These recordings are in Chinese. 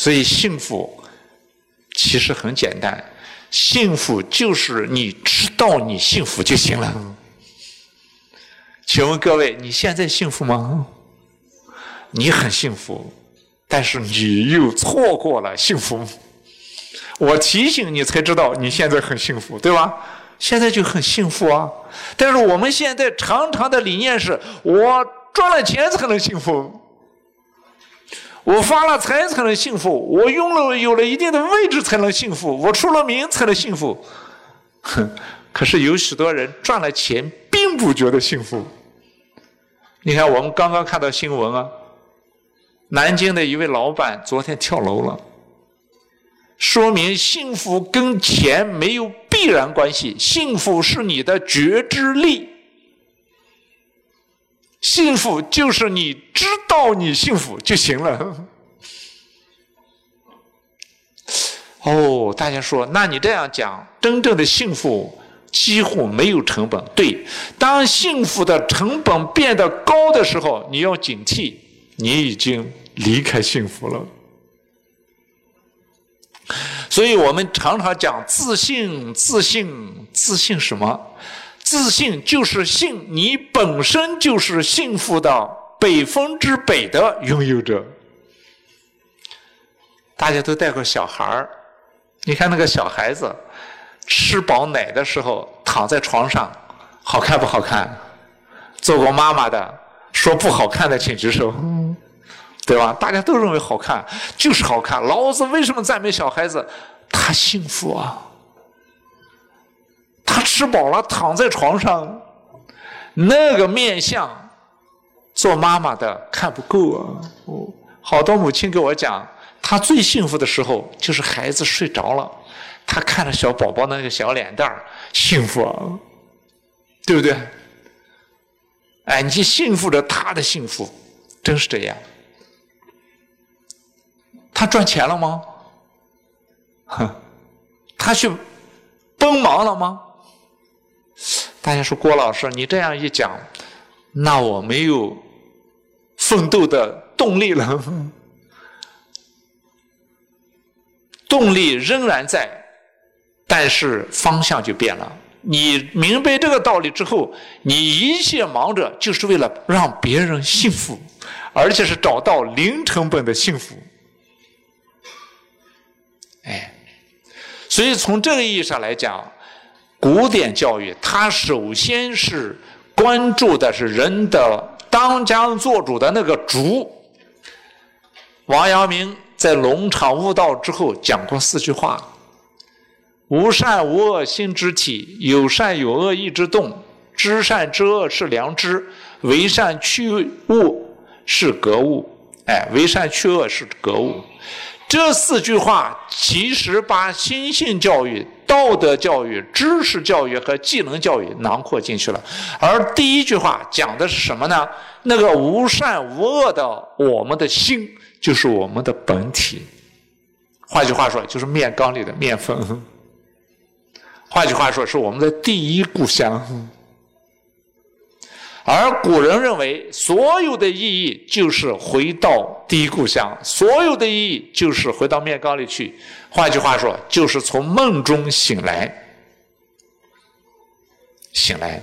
所以幸福其实很简单，幸福就是你知道你幸福就行了。请问各位，你现在幸福吗？你很幸福，但是你又错过了幸福。我提醒你才知道你现在很幸福，对吧？现在就很幸福啊。但是我们现在常常的理念是我赚了钱才能幸福，我发了财才能幸福，我拥了有了一定的位置才能幸福，我出了名才能幸福。哼，可是有许多人赚了钱并不觉得幸福。你看，我们刚刚看到新闻啊。南京的一位老板昨天跳楼了，说明幸福跟钱没有必然关系，幸福是你的觉知力，幸福就是你知道你幸福就行了。哦，大家说，那你这样讲，真正的幸福几乎没有成本。对，当幸福的成本变得高的时候，你要警惕，你已经。离开幸福了，所以我们常常讲自信，自信，自信什么？自信就是信你本身就是幸福的百分之百的拥有者。大家都带过小孩儿，你看那个小孩子吃饱奶的时候躺在床上，好看不好看？做过妈妈的说不好看的，请举手。对吧？大家都认为好看，就是好看。老子为什么赞美小孩子？他幸福啊！他吃饱了，躺在床上，那个面相，做妈妈的看不够啊！哦，好多母亲给我讲，她最幸福的时候就是孩子睡着了，她看着小宝宝那个小脸蛋儿，幸福啊，对不对？哎，你幸福着他的幸福，真是这样。他赚钱了吗？哼，他去帮忙了吗？大家说郭老师，你这样一讲，那我没有奋斗的动力了。动力仍然在，但是方向就变了。你明白这个道理之后，你一切忙着就是为了让别人幸福，而且是找到零成本的幸福。哎，所以从这个意义上来讲，古典教育它首先是关注的是人的当家做主的那个主。王阳明在龙场悟道之后讲过四句话：无善无恶心之体，有善有恶意之动，知善知恶是良知，为善去恶是格物。哎，为善去恶是格物。这四句话其实把心性教育、道德教育、知识教育和技能教育囊括进去了。而第一句话讲的是什么呢？那个无善无恶的我们的心，就是我们的本体。换句话说，就是面缸里的面粉。换句话说，是我们的第一故乡。而古人认为，所有的意义就是回到第一故乡，所有的意义就是回到面缸里去。换句话说，就是从梦中醒来，醒来。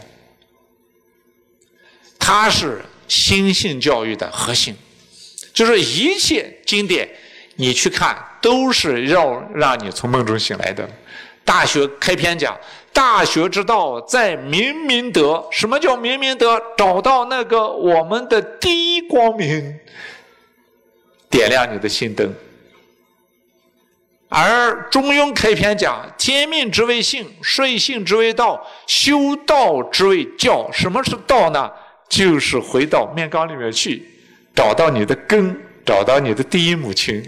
它是心性教育的核心，就是一切经典，你去看都是要让你从梦中醒来的。大学开篇讲。大学之道，在明明德。什么叫明明德？找到那个我们的第一光明，点亮你的心灯。而中庸开篇讲：天命之谓性，率性之谓道，修道之谓教。什么是道呢？就是回到面缸里面去，找到你的根，找到你的第一母亲。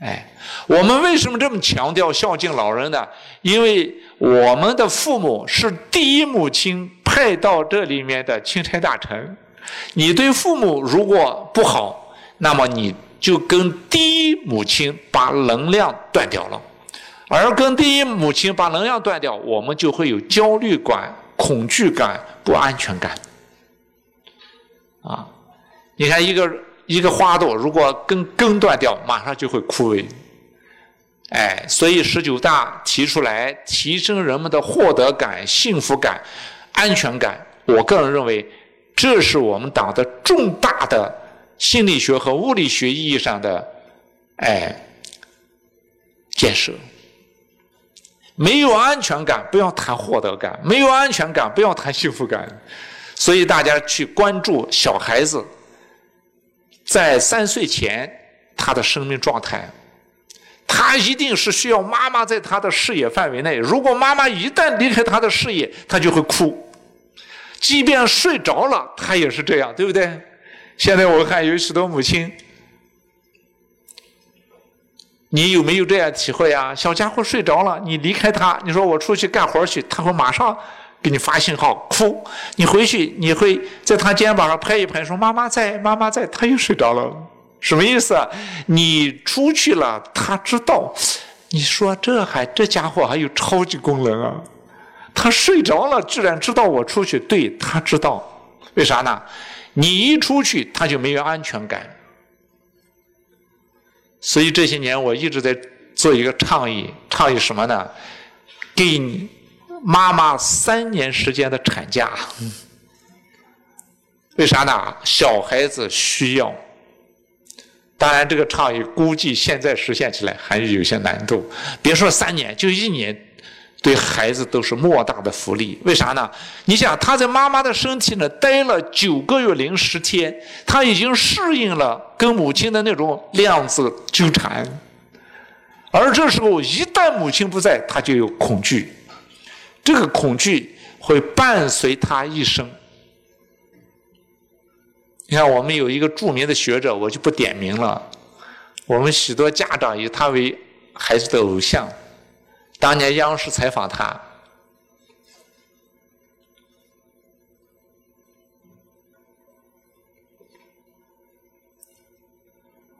哎。我们为什么这么强调孝敬老人呢？因为我们的父母是第一母亲派到这里面的钦差大臣。你对父母如果不好，那么你就跟第一母亲把能量断掉了。而跟第一母亲把能量断掉，我们就会有焦虑感、恐惧感、不安全感。啊，你看一个一个花朵，如果根根断掉，马上就会枯萎。哎，所以十九大提出来提升人们的获得感、幸福感、安全感，我个人认为，这是我们党的重大的心理学和物理学意义上的哎建设。没有安全感，不要谈获得感；没有安全感，不要谈幸福感。所以大家去关注小孩子在三岁前他的生命状态。他一定是需要妈妈在他的视野范围内。如果妈妈一旦离开他的视野，他就会哭。即便睡着了，他也是这样，对不对？现在我看有许多母亲，你有没有这样体会啊？小家伙睡着了，你离开他，你说我出去干活去，他会马上给你发信号哭。你回去，你会在他肩膀上拍一拍，说妈妈在，妈妈在，他又睡着了。什么意思？你出去了，他知道。你说这还这家伙还有超级功能啊？他睡着了，居然知道我出去。对他知道，为啥呢？你一出去，他就没有安全感。所以这些年我一直在做一个倡议，倡议什么呢？给你妈妈三年时间的产假。为啥呢？小孩子需要。当然，这个倡议估计现在实现起来还是有些难度。别说三年，就一年，对孩子都是莫大的福利。为啥呢？你想，他在妈妈的身体呢待了九个月零十天，他已经适应了跟母亲的那种量子纠缠。而这时候，一旦母亲不在，他就有恐惧，这个恐惧会伴随他一生。你看，我们有一个著名的学者，我就不点名了。我们许多家长以他为孩子的偶像。当年央视采访他，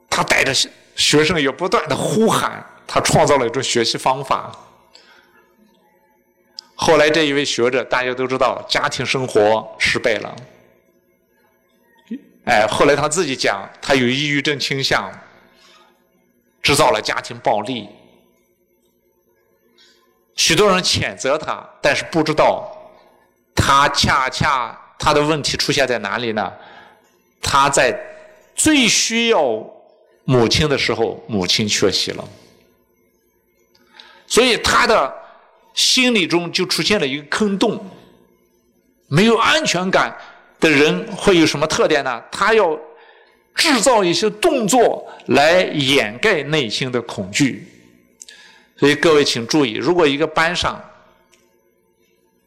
他带着学生也不断的呼喊，他创造了一种学习方法。后来这一位学者，大家都知道，家庭生活失败了。哎，后来他自己讲，他有抑郁症倾向，制造了家庭暴力。许多人谴责他，但是不知道，他恰恰他的问题出现在哪里呢？他在最需要母亲的时候，母亲缺席了，所以他的心理中就出现了一个坑洞，没有安全感。的人会有什么特点呢？他要制造一些动作来掩盖内心的恐惧。所以各位请注意，如果一个班上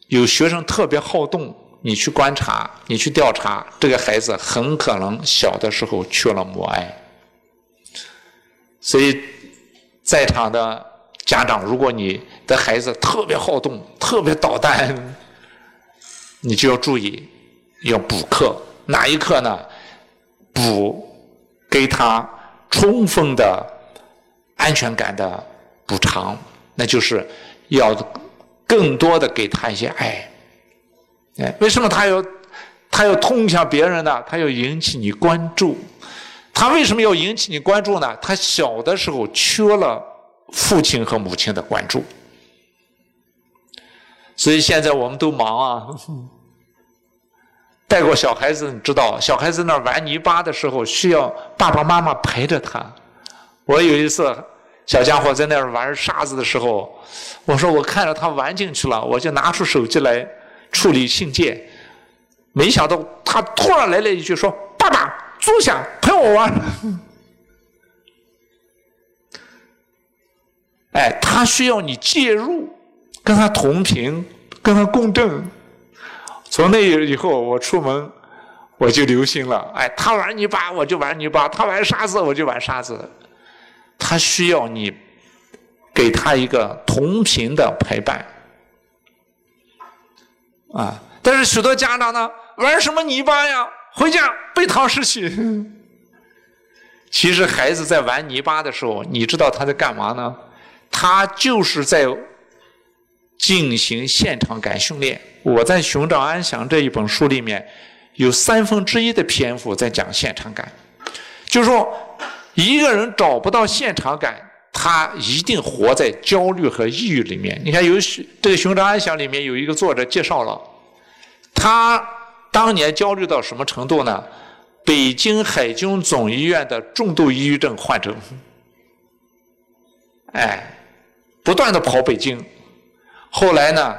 有学生特别好动，你去观察，你去调查，这个孩子很可能小的时候缺了母爱。所以在场的家长，如果你的孩子特别好动、特别捣蛋，你就要注意。要补课，哪一课呢？补给他充分的安全感的补偿，那就是要更多的给他一些爱。哎，为什么他要他要通向别人呢？他要引起你关注。他为什么要引起你关注呢？他小的时候缺了父亲和母亲的关注，所以现在我们都忙啊。带过小孩子，你知道，小孩子那玩泥巴的时候，需要爸爸妈妈陪着他。我有一次，小家伙在那玩沙子的时候，我说我看着他玩进去了，我就拿出手机来处理信件。没想到他突然来了一句说：“爸爸，坐下陪我玩。”哎，他需要你介入，跟他同频，跟他共振。从那以后，我出门我就留心了。哎，他玩泥巴，我就玩泥巴；他玩沙子，我就玩沙子。他需要你给他一个同频的陪伴啊！但是许多家长呢，玩什么泥巴呀？回家背唐诗去。其实孩子在玩泥巴的时候，你知道他在干嘛呢？他就是在。进行现场感训练。我在《寻找安详》这一本书里面，有三分之一的篇幅在讲现场感。就是说，一个人找不到现场感，他一定活在焦虑和抑郁里面。你看，有这个《寻找安详》里面有一个作者介绍了，他当年焦虑到什么程度呢？北京海军总医院的重度抑郁症患者，哎，不断的跑北京。后来呢，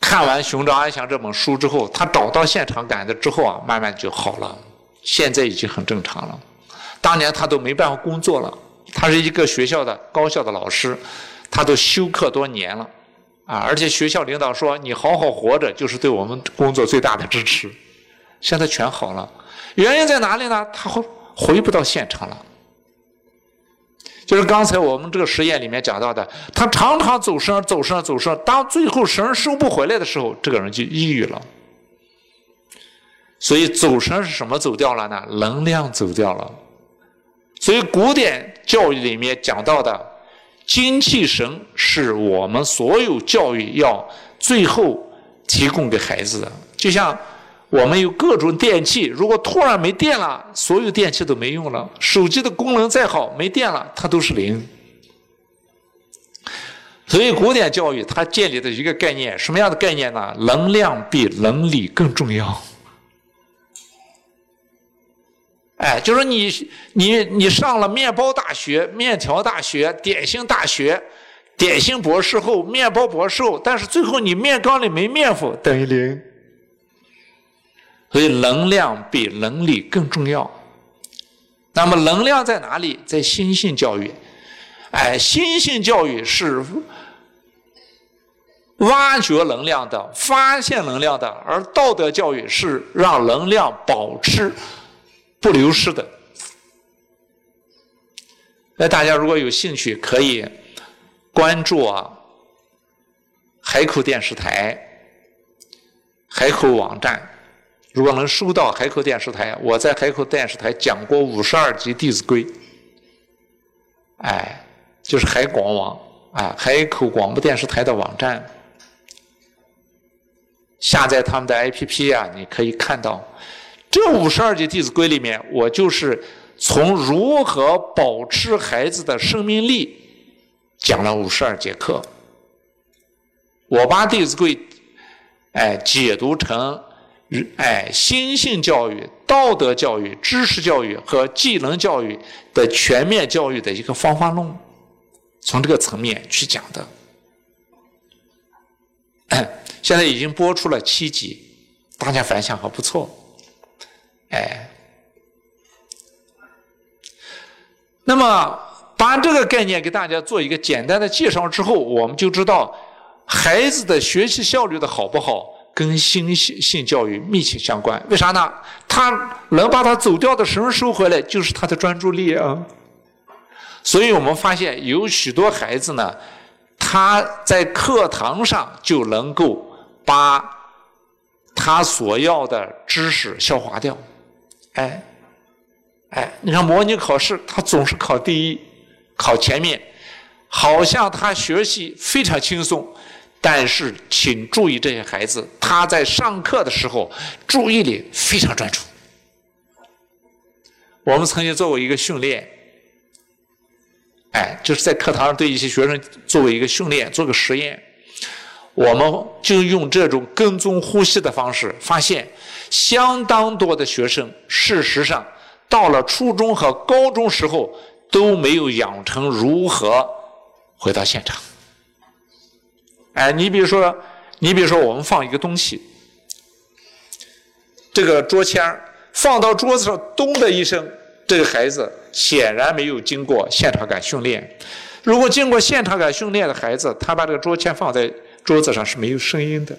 看完《寻找安详》这本书之后，他找到现场感的之后啊，慢慢就好了。现在已经很正常了。当年他都没办法工作了，他是一个学校的高校的老师，他都休克多年了，啊，而且学校领导说你好好活着就是对我们工作最大的支持。现在全好了。原因在哪里呢？他回回不到现场了，就是刚才我们这个实验里面讲到的，他常常走神、走神、走神，当最后神收不回来的时候，这个人就抑郁了。所以走神是什么走掉了呢？能量走掉了。所以古典教育里面讲到的精气神，是我们所有教育要最后提供给孩子的，就像。我们有各种电器，如果突然没电了，所有电器都没用了。手机的功能再好，没电了，它都是零。所以，古典教育它建立的一个概念，什么样的概念呢？能量比能力更重要。哎，就是你你你上了面包大学、面条大学、点心大学、点心博士后、面包博士后，但是最后你面缸里没面糊，等于零。所以能量比能力更重要。那么能量在哪里？在心性教育。哎，心性教育是挖掘能量的、发现能量的，而道德教育是让能量保持不流失的。那大家如果有兴趣，可以关注啊海口电视台、海口网站。如果能收到海口电视台，我在海口电视台讲过五十二集《弟子规》，哎，就是海广网啊，海口广播电视台的网站，下载他们的 APP 啊，你可以看到。这五十二集《弟子规》里面，我就是从如何保持孩子的生命力讲了五十二节课，我把《弟子规》哎解读成。哎，心性教育、道德教育、知识教育和技能教育的全面教育的一个方法论，从这个层面去讲的。现在已经播出了七集，大家反响还不错。哎，那么把这个概念给大家做一个简单的介绍之后，我们就知道孩子的学习效率的好不好。跟心性性教育密切相关，为啥呢？他能把他走掉的神收回来，就是他的专注力啊。所以我们发现有许多孩子呢，他在课堂上就能够把他所要的知识消化掉。哎，哎，你看模拟考试，他总是考第一，考前面，好像他学习非常轻松。但是，请注意，这些孩子他在上课的时候注意力非常专注。我们曾经做过一个训练，哎，就是在课堂上对一些学生作为一个训练，做个实验。我们就用这种跟踪呼吸的方式，发现相当多的学生，事实上到了初中和高中时候都没有养成如何回到现场。哎，你比如说，你比如说，我们放一个东西，这个桌签放到桌子上，咚的一声，这个孩子显然没有经过现场感训练。如果经过现场感训练的孩子，他把这个桌签放在桌子上是没有声音的。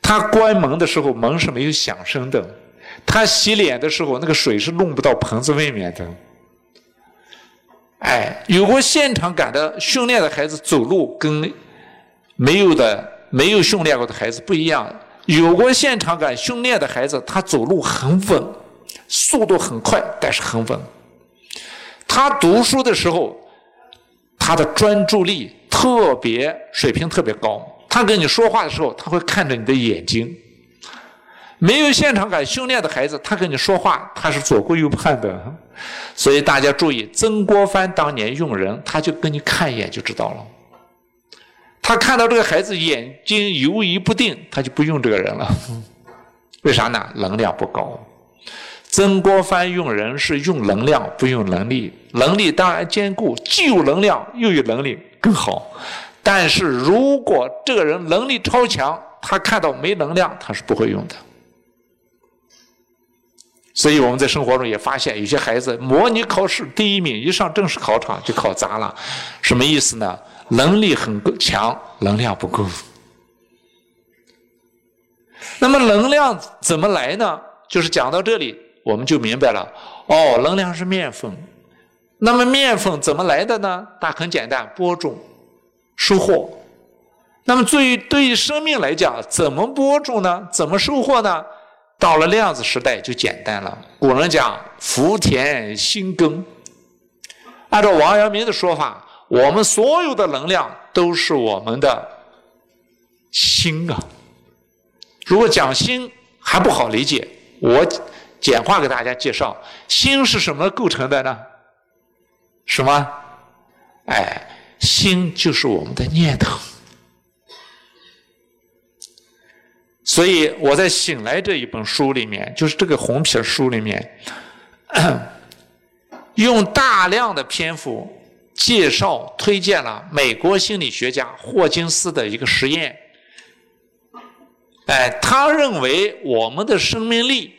他关门的时候，门是没有响声的。他洗脸的时候，那个水是弄不到盆子外面的。哎，有过现场感的训练的孩子走路跟没有的、没有训练过的孩子不一样。有过现场感训练的孩子，他走路很稳，速度很快，但是很稳。他读书的时候，他的专注力特别水平特别高。他跟你说话的时候，他会看着你的眼睛。没有现场感训练的孩子，他跟你说话，他是左顾右盼的。所以大家注意，曾国藩当年用人，他就跟你看一眼就知道了。他看到这个孩子眼睛游移不定，他就不用这个人了。为啥呢？能量不高。曾国藩用人是用能量，不用能力。能力当然兼顾，既有能量又有能力更好。但是如果这个人能力超强，他看到没能量，他是不会用的。所以我们在生活中也发现，有些孩子模拟考试第一名，一上正式考场就考砸了。什么意思呢？能力很强，能量不够。那么能量怎么来呢？就是讲到这里。我们就明白了，哦，能量是面粉，那么面粉怎么来的呢？它很简单，播种、收获。那么对于对于生命来讲，怎么播种呢？怎么收获呢？到了量子时代就简单了。古人讲“福田心耕”，按照王阳明的说法，我们所有的能量都是我们的心啊。如果讲心还不好理解，我。简化给大家介绍，心是什么构成的呢？什么？哎，心就是我们的念头。所以我在《醒来》这一本书里面，就是这个红皮书里面，用大量的篇幅介绍、推荐了美国心理学家霍金斯的一个实验。哎，他认为我们的生命力。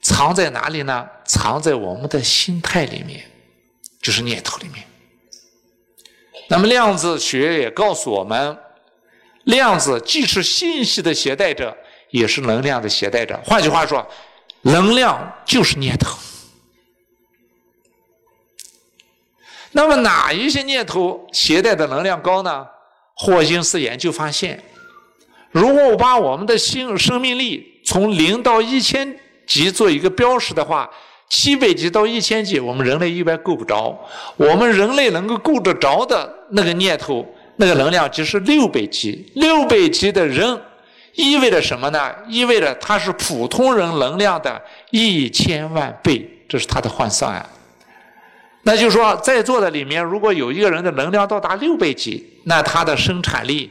藏在哪里呢？藏在我们的心态里面，就是念头里面。那么量子学也告诉我们，量子既是信息的携带者，也是能量的携带者。换句话说，能量就是念头。那么哪一些念头携带的能量高呢？霍金斯研究发现，如果我把我们的心生命力从零到一千。级做一个标识的话，七百级到一千级，我们人类一般够不着。我们人类能够够得着的那个念头，那个能量级是六倍级。六倍级的人意味着什么呢？意味着他是普通人能量的一千万倍，这是他的换算啊。那就是说，在座的里面，如果有一个人的能量到达六倍级，那他的生产力、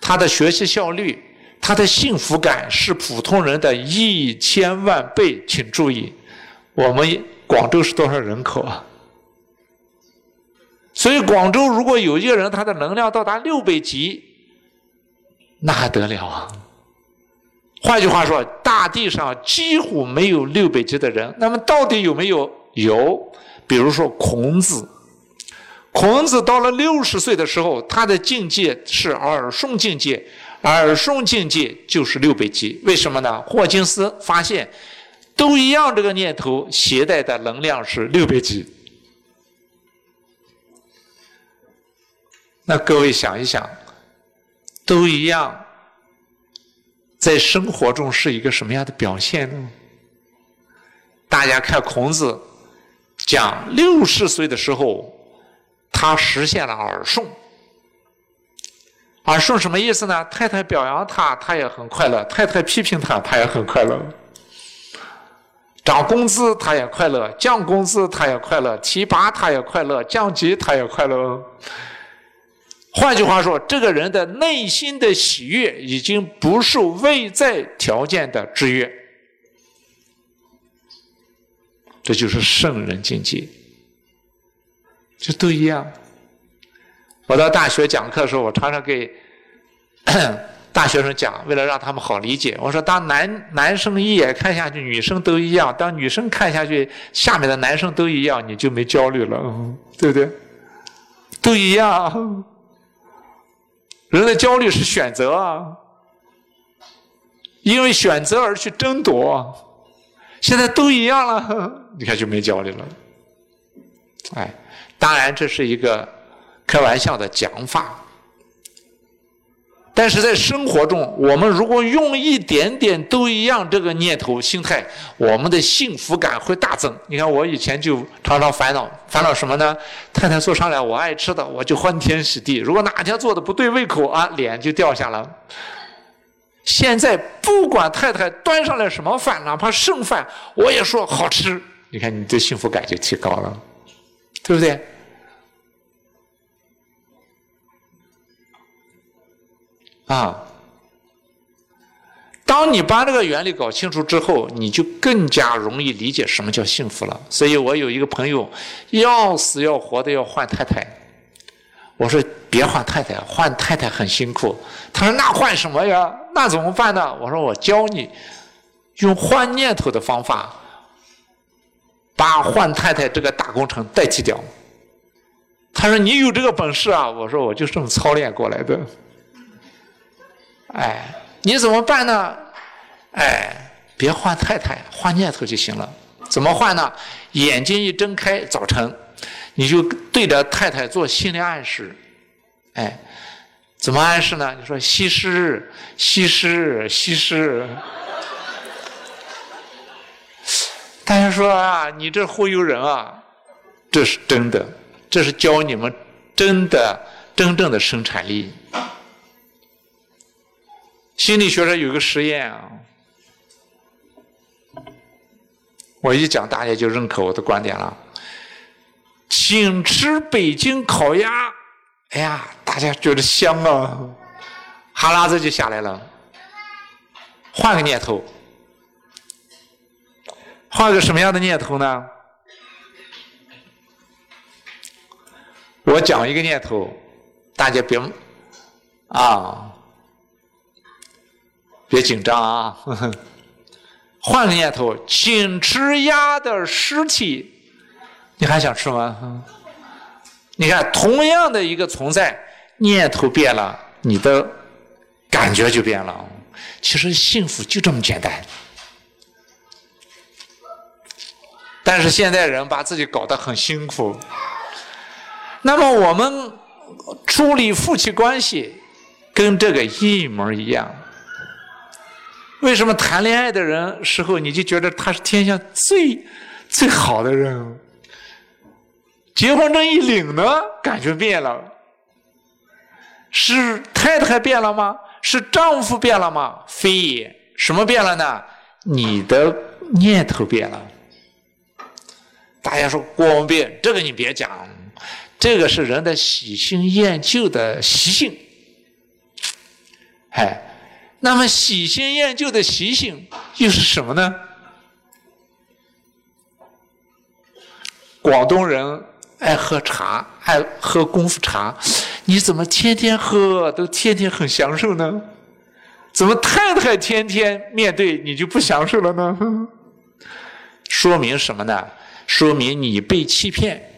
他的学习效率。他的幸福感是普通人的一千万倍，请注意，我们广州是多少人口啊？所以广州如果有一个人他的能量到达六百级，那还得了啊？换句话说，大地上几乎没有六百级的人。那么到底有没有？有，比如说孔子，孔子到了六十岁的时候，他的境界是耳顺境界。耳顺境界就是六百级，为什么呢？霍金斯发现，都一样，这个念头携带的能量是六百级。那各位想一想，都一样，在生活中是一个什么样的表现呢？大家看孔子讲六十岁的时候，他实现了耳顺。耳顺什么意思呢？太太表扬他，他也很快乐；太太批评他，他也很快乐。涨工资他也快乐，降工资他也快乐，提拔他也快乐，降级他也快乐。换句话说，这个人的内心的喜悦已经不受外在条件的制约，这就是圣人境界，这都一样。我到大学讲课的时候，我常常给 大学生讲，为了让他们好理解，我说：当男男生一眼看下去，女生都一样；当女生看下去，下面的男生都一样，你就没焦虑了，对不对？都一样。人的焦虑是选择啊，因为选择而去争夺。现在都一样了，你看就没焦虑了。哎，当然这是一个。开玩笑的讲法，但是在生活中，我们如果用一点点都一样这个念头心态，我们的幸福感会大增。你看，我以前就常常烦恼，烦恼什么呢？太太做上来我爱吃的，我就欢天喜地；如果哪天做的不对胃口啊，脸就掉下来。现在不管太太端上来什么饭，哪怕剩饭，我也说好吃。你看，你的幸福感就提高了，对不对？啊，当你把这个原理搞清楚之后，你就更加容易理解什么叫幸福了。所以我有一个朋友，要死要活的要换太太，我说别换太太，换太太很辛苦。他说那换什么呀？那怎么办呢？我说我教你用换念头的方法。把换太太这个大工程代替掉。他说：“你有这个本事啊！”我说：“我就这么操练过来的。”哎，你怎么办呢？哎，别换太太，换念头就行了。怎么换呢？眼睛一睁开，早晨，你就对着太太做心理暗示。哎，怎么暗示呢？你说：“西施，西施，西施。”大家说啊，你这忽悠人啊！这是真的，这是教你们真的真正的生产力。心理学上有个实验啊，我一讲大家就认可我的观点了。请吃北京烤鸭，哎呀，大家觉得香啊，哈喇子就下来了。换个念头。换个什么样的念头呢？我讲一个念头，大家别啊，别紧张啊。换个念头，请吃鸭的尸体，你还想吃吗？你看，同样的一个存在，念头变了，你的感觉就变了。其实幸福就这么简单。但是现在人把自己搞得很辛苦。那么我们处理夫妻关系，跟这个一模一样。为什么谈恋爱的人时候你就觉得他是天下最最好的人？结婚证一领呢，感觉变了。是太太变了吗？是丈夫变了吗？非也。什么变了呢？你的念头变了。大家说光变，这个你别讲，这个是人的喜新厌旧的习性。哎，那么喜新厌旧的习性又是什么呢？广东人爱喝茶，爱喝功夫茶，你怎么天天喝，都天天很享受呢？怎么太太天天面对你就不享受了呢？说明什么呢？说明你被欺骗，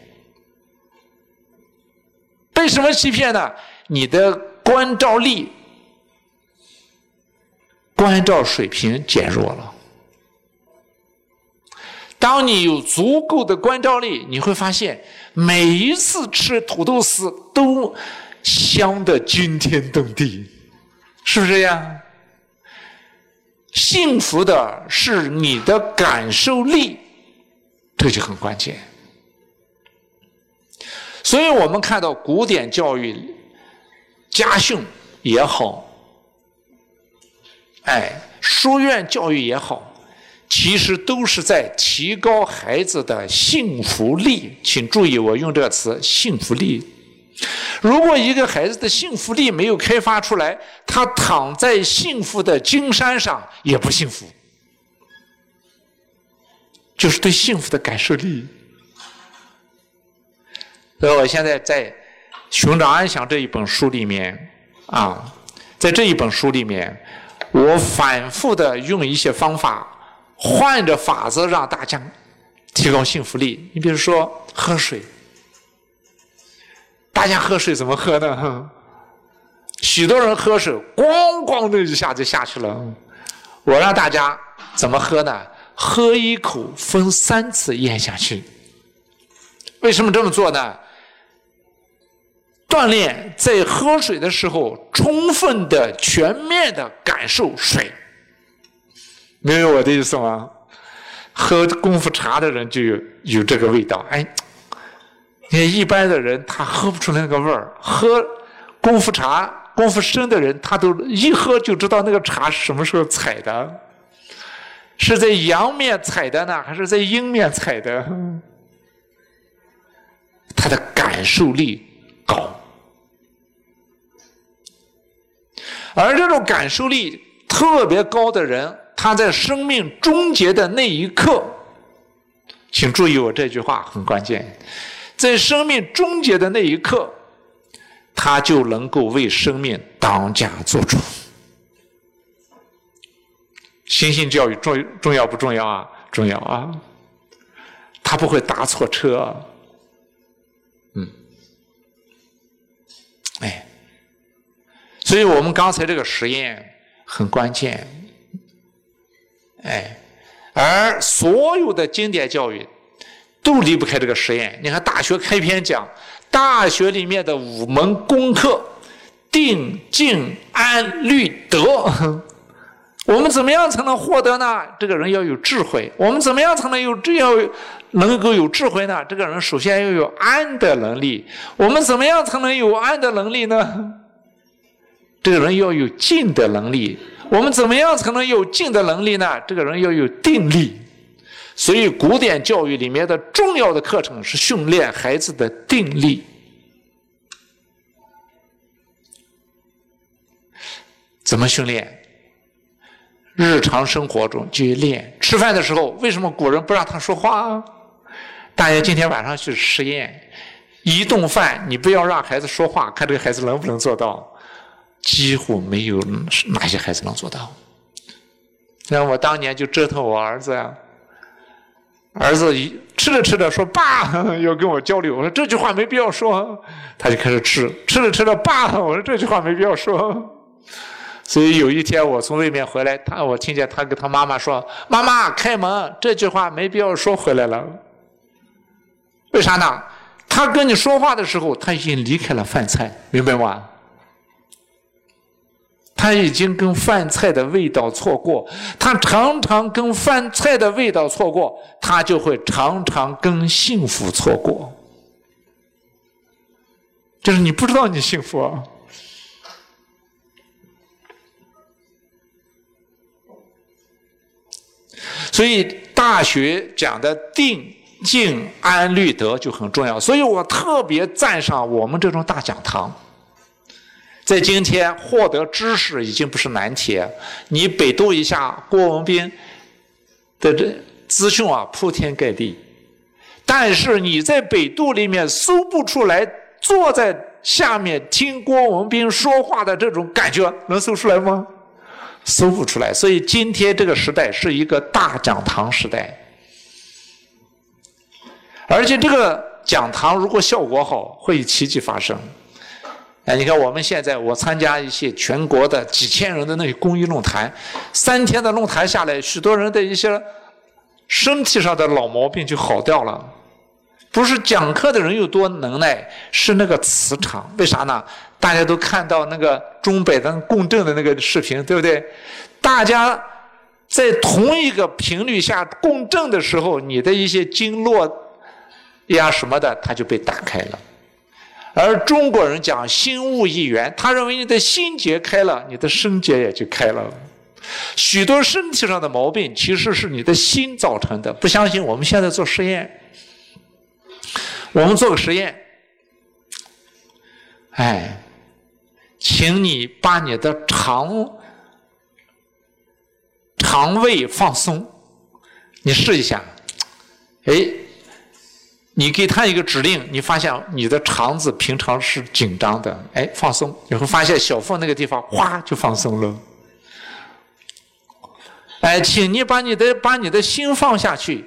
被什么欺骗呢？你的关照力、关照水平减弱了。当你有足够的关照力，你会发现每一次吃土豆丝都香的惊天动地，是不是这样？幸福的是你的感受力。这就很关键，所以我们看到古典教育、家训也好，哎，书院教育也好，其实都是在提高孩子的幸福力。请注意，我用这个词“幸福力”。如果一个孩子的幸福力没有开发出来，他躺在幸福的金山上也不幸福。就是对幸福的感受力，所以我现在在《寻找安详》这一本书里面啊，在这一本书里面，我反复的用一些方法，换着法子让大家提高幸福力。你比如说喝水，大家喝水怎么喝呢？许多人喝水咣咣的一下就下去了，我让大家怎么喝呢？喝一口，分三次咽下去。为什么这么做呢？锻炼在喝水的时候，充分的、全面的感受水。明白我的意思吗？喝功夫茶的人就有有这个味道。哎，你看一般的人他喝不出来那个味儿。喝功夫茶功夫深的人，他都一喝就知道那个茶是什么时候采的，是在阳面采的呢，还是在阴面采的？他的感受力高，而这种感受力特别高的人，他在生命终结的那一刻，请注意我这句话很关键，在生命终结的那一刻，他就能够为生命当家做主。心性教育重重要不重要啊？重要啊！他不会搭错车。所以我们刚才这个实验很关键，哎，而所有的经典教育都离不开这个实验。你看，大学开篇讲，大学里面的五门功课：定、静、安、律、德。我们怎么样才能获得呢？这个人要有智慧。我们怎么样才能有这样能够有智慧呢？这个人首先要有安的能力。我们怎么样才能有安的能力呢？这个人要有静的能力。我们怎么样才能有静的能力呢？这个人要有定力。所以，古典教育里面的重要的课程是训练孩子的定力。怎么训练？日常生活中去练，吃饭的时候为什么古人不让他说话？大家今天晚上去实验，一顿饭你不要让孩子说话，看这个孩子能不能做到？几乎没有哪些孩子能做到。像我当年就折腾我儿子呀，儿子一吃着吃着说爸 要跟我交流，我说这句话没必要说，他就开始吃，吃着吃着爸，我说这句话没必要说。所以有一天我从外面回来，他我听见他跟他妈妈说：“妈妈开门。”这句话没必要说回来了。为啥呢？他跟你说话的时候，他已经离开了饭菜，明白吗？他已经跟饭菜的味道错过，他常常跟饭菜的味道错过，他就会常常跟幸福错过。就是你不知道你幸福啊。所以大学讲的定、静、安、律、德就很重要。所以我特别赞赏我们这种大讲堂。在今天获得知识已经不是难题，你百度一下郭文斌的这资讯啊，铺天盖地。但是你在百度里面搜不出来，坐在下面听郭文斌说话的这种感觉，能搜出来吗？搜不出来，所以今天这个时代是一个大讲堂时代，而且这个讲堂如果效果好，会有奇迹发生。哎，你看我们现在，我参加一些全国的几千人的那些公益论坛，三天的论坛下来，许多人的一些身体上的老毛病就好掉了。不是讲课的人有多能耐，是那个磁场。为啥呢？大家都看到那个中北灯共振的那个视频，对不对？大家在同一个频率下共振的时候，你的一些经络呀什么的，它就被打开了。而中国人讲心物一元，他认为你的心结开了，你的身结也就开了。许多身体上的毛病其实是你的心造成的。不相信？我们现在做实验。我们做个实验，哎，请你把你的肠肠胃放松，你试一下，哎，你给他一个指令，你发现你的肠子平常是紧张的，哎，放松，你会发现小腹那个地方哗就放松了。哎，请你把你的把你的心放下去，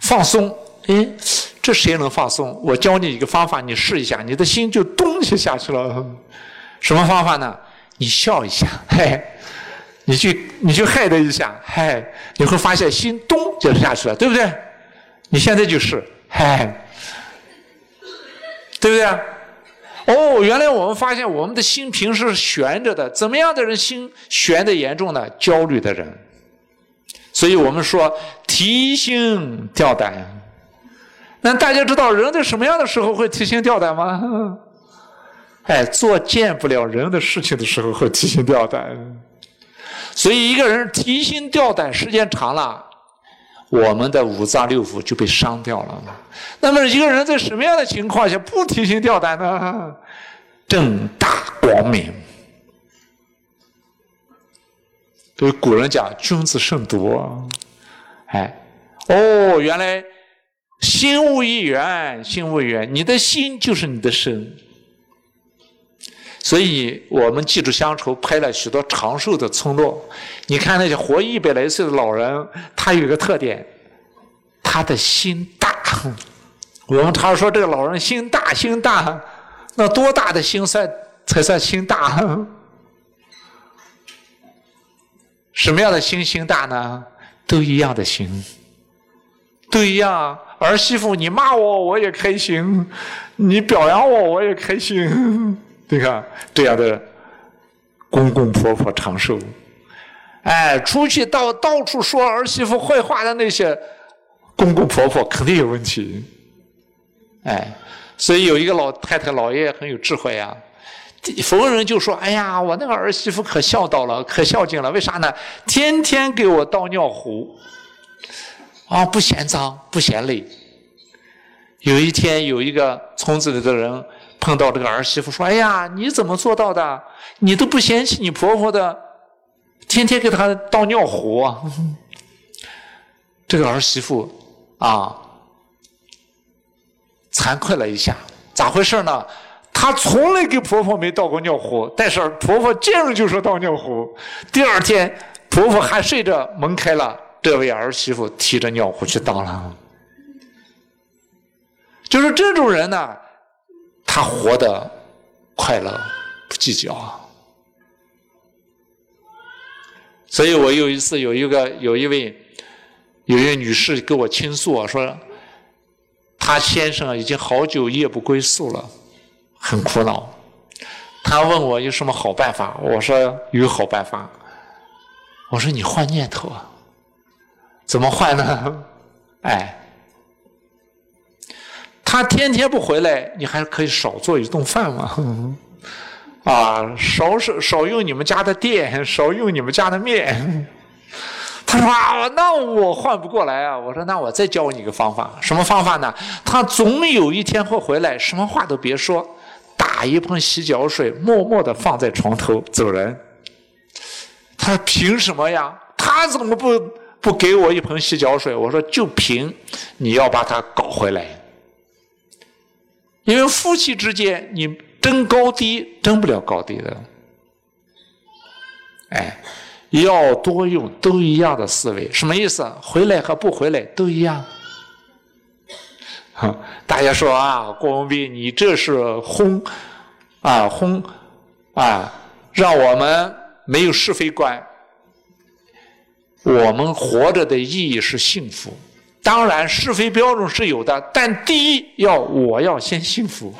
放松，哎。这谁能放松？我教你一个方法，你试一下，你的心就咚就下去了。什么方法呢？你笑一下，嘿，你去你去嗨的一下，嗨，你会发现心咚就下去了，对不对？你现在就是，嗨，对不对？哦，原来我们发现我们的心平时是悬着的，怎么样的人心悬的严重呢？焦虑的人。所以我们说提心吊胆。那大家知道人在什么样的时候会提心吊胆吗？哎，做见不了人的事情的时候会提心吊胆。所以一个人提心吊胆时间长了，我们的五脏六腑就被伤掉了。那么一个人在什么样的情况下不提心吊胆呢？正大光明。所以古人讲“君子慎独”，哎，哦，原来心物一元，心物一元，你的心就是你的身。所以我们记住乡愁拍了许多长寿的村落，你看那些活一百来岁的老人，他有一个特点，他的心大。我们常说这个老人心大，心大，那多大的心算才算心大？什么样的心心大呢？都一样的心，都一样。儿媳妇，你骂我我也开心，你表扬我我也开心。你看这样的公公婆婆长寿，哎，出去到到处说儿媳妇坏话的那些公公婆婆肯定有问题。哎，所以有一个老太太老爷爷很有智慧呀。逢人就说：“哎呀，我那个儿媳妇可孝道了，可孝敬了。为啥呢？天天给我倒尿壶，啊，不嫌脏，不嫌累。有一天，有一个村子里的人碰到这个儿媳妇，说：‘哎呀，你怎么做到的？你都不嫌弃你婆婆的，天天给她倒尿壶。’这个儿媳妇啊，惭愧了一下，咋回事呢？”她从来给婆婆没倒过尿壶，但是婆婆见了就说倒尿壶。第二天，婆婆还睡着，门开了，这位儿媳妇提着尿壶去倒了。就是这种人呢，他活得快乐，不计较。所以我有一次有一个有一位有一位女士跟我倾诉说，她先生已经好久夜不归宿了。很苦恼，他问我有什么好办法，我说有好办法。我说你换念头啊，怎么换呢？哎，他天天不回来，你还可以少做一顿饭嘛。啊，少少少用你们家的电，少用你们家的面。他说啊，那我换不过来啊。我说那我再教你一个方法，什么方法呢？他总有一天会回来，什么话都别说。打一盆洗脚水，默默地放在床头走人。他凭什么呀？他怎么不不给我一盆洗脚水？我说就凭你要把他搞回来，因为夫妻之间你争高低争不了高低的。哎，要多用都一样的思维，什么意思？回来和不回来都一样。大家说啊，郭文斌，你这是轰啊轰啊，让我们没有是非观。我们活着的意义是幸福，当然是非标准是有的，但第一要我要先幸福。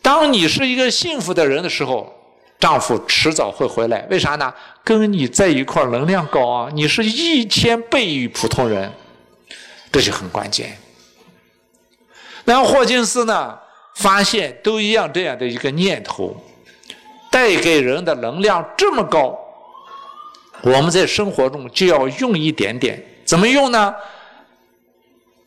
当你是一个幸福的人的时候，丈夫迟早会回来。为啥呢？跟你在一块能量高啊，你是一千倍于普通人，这就很关键。那霍金斯呢？发现都一样这样的一个念头，带给人的能量这么高，我们在生活中就要用一点点。怎么用呢？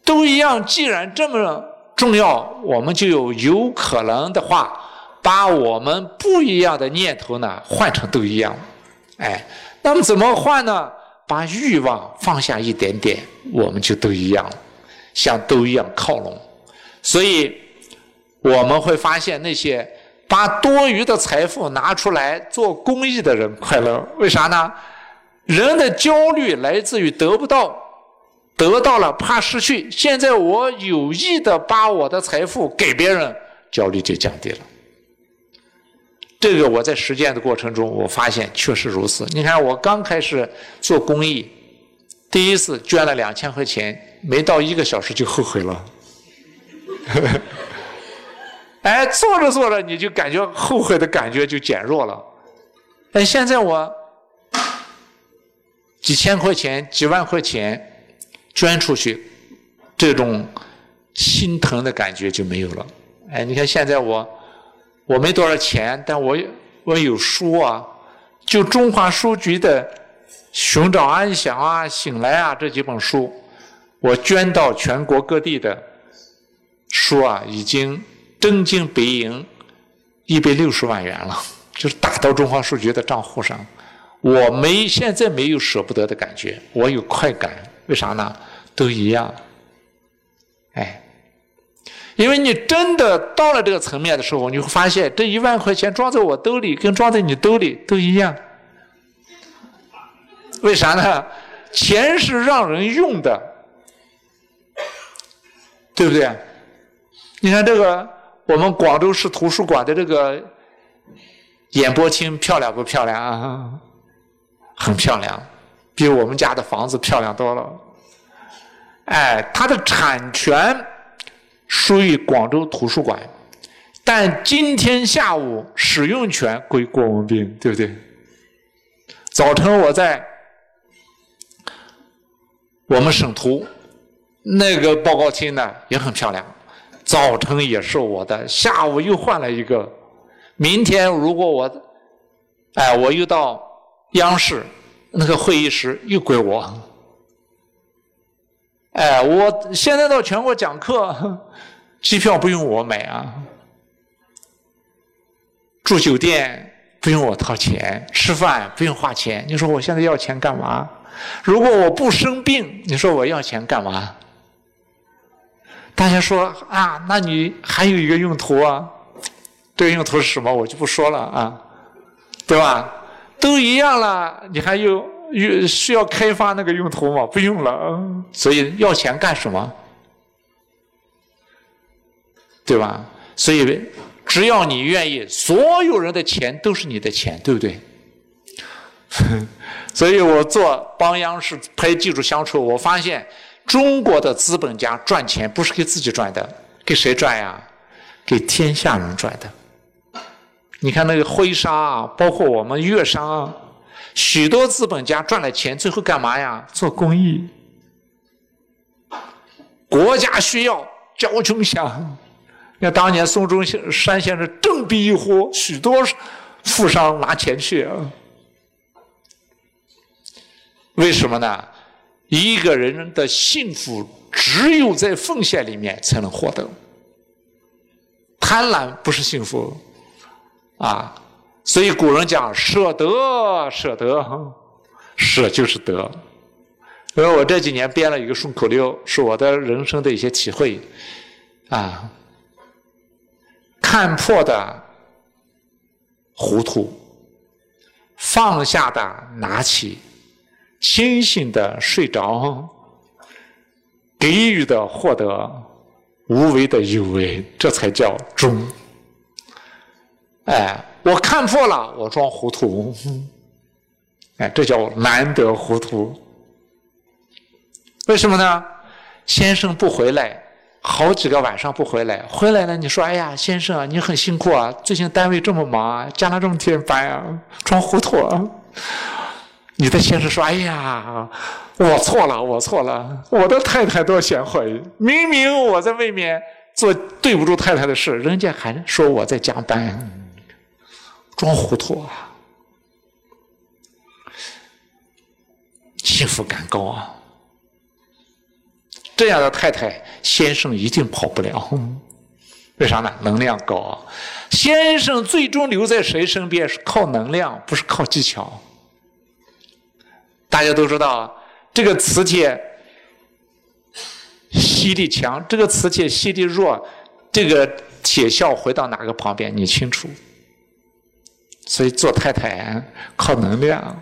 都一样，既然这么重要，我们就有有可能的话，把我们不一样的念头呢换成都一样。哎，那么怎么换呢？把欲望放下一点点，我们就都一样了，向都一样靠拢。所以我们会发现，那些把多余的财富拿出来做公益的人快乐，为啥呢？人的焦虑来自于得不到，得到了怕失去。现在我有意的把我的财富给别人，焦虑就降低了。这个我在实践的过程中，我发现确实如此。你看，我刚开始做公益，第一次捐了两千块钱，没到一个小时就后悔了。哎，做着做着，你就感觉后悔的感觉就减弱了。哎，现在我几千块钱、几万块钱捐出去，这种心疼的感觉就没有了。哎，你看现在我我没多少钱，但我我有书啊，就中华书局的《寻找安详》啊，《醒来》啊这几本书，我捐到全国各地的书啊，已经真金白银一百六十万元了，就是打到中华书局的账户上。我没现在没有舍不得的感觉，我有快感，为啥呢？都一样，哎。因为你真的到了这个层面的时候，你会发现这一万块钱装在我兜里，跟装在你兜里都一样。为啥呢？钱是让人用的，对不对？你看这个，我们广州市图书馆的这个演播厅漂亮不漂亮啊？很漂亮，比我们家的房子漂亮多了。哎，它的产权。属于广州图书馆，但今天下午使用权归郭文斌，对不对？早晨我在我们省图那个报告厅呢，也很漂亮，早晨也是我的，下午又换了一个，明天如果我哎我又到央视那个会议室又归我。哎，我现在到全国讲课，机票不用我买啊，住酒店不用我掏钱，吃饭不用花钱。你说我现在要钱干嘛？如果我不生病，你说我要钱干嘛？大家说啊，那你还有一个用途啊？这个用途是什么？我就不说了啊，对吧？都一样了，你还有？需需要开发那个用途吗？不用了，所以要钱干什么？对吧？所以只要你愿意，所有人的钱都是你的钱，对不对？所以我做帮央视拍技术相处，我发现中国的资本家赚钱不是给自己赚的，给谁赚呀？给天下人赚的。你看那个徽商啊，包括我们粤商啊。许多资本家赚了钱，最后干嘛呀？做公益。国家需要，交穷乡。你看当年孙中山先生振臂一呼，许多富商拿钱去啊。为什么呢？一个人的幸福只有在奉献里面才能获得。贪婪不是幸福，啊。所以古人讲舍得，舍得，舍就是得。因为我这几年编了一个顺口溜，是我的人生的一些体会，啊，看破的糊涂，放下的拿起，清醒的睡着，给予的获得，无为的有为，这才叫忠。哎。我看破了，我装糊涂，哎，这叫难得糊涂。为什么呢？先生不回来，好几个晚上不回来，回来了，你说，哎呀，先生啊，你很辛苦啊，最近单位这么忙，加了这么天班啊，装糊涂。啊你的先生说，哎呀，我错了，我错了，我的太太多贤惠，明明我在外面做对不住太太的事，人家还说我在加班。装糊涂啊！幸福感高啊！这样的太太，先生一定跑不了。为啥呢？能量高啊！先生最终留在谁身边？是靠能量，不是靠技巧。大家都知道，这个磁铁吸力强，这个磁铁吸力弱，这个铁效回到哪个旁边？你清楚？所以做太太靠能量。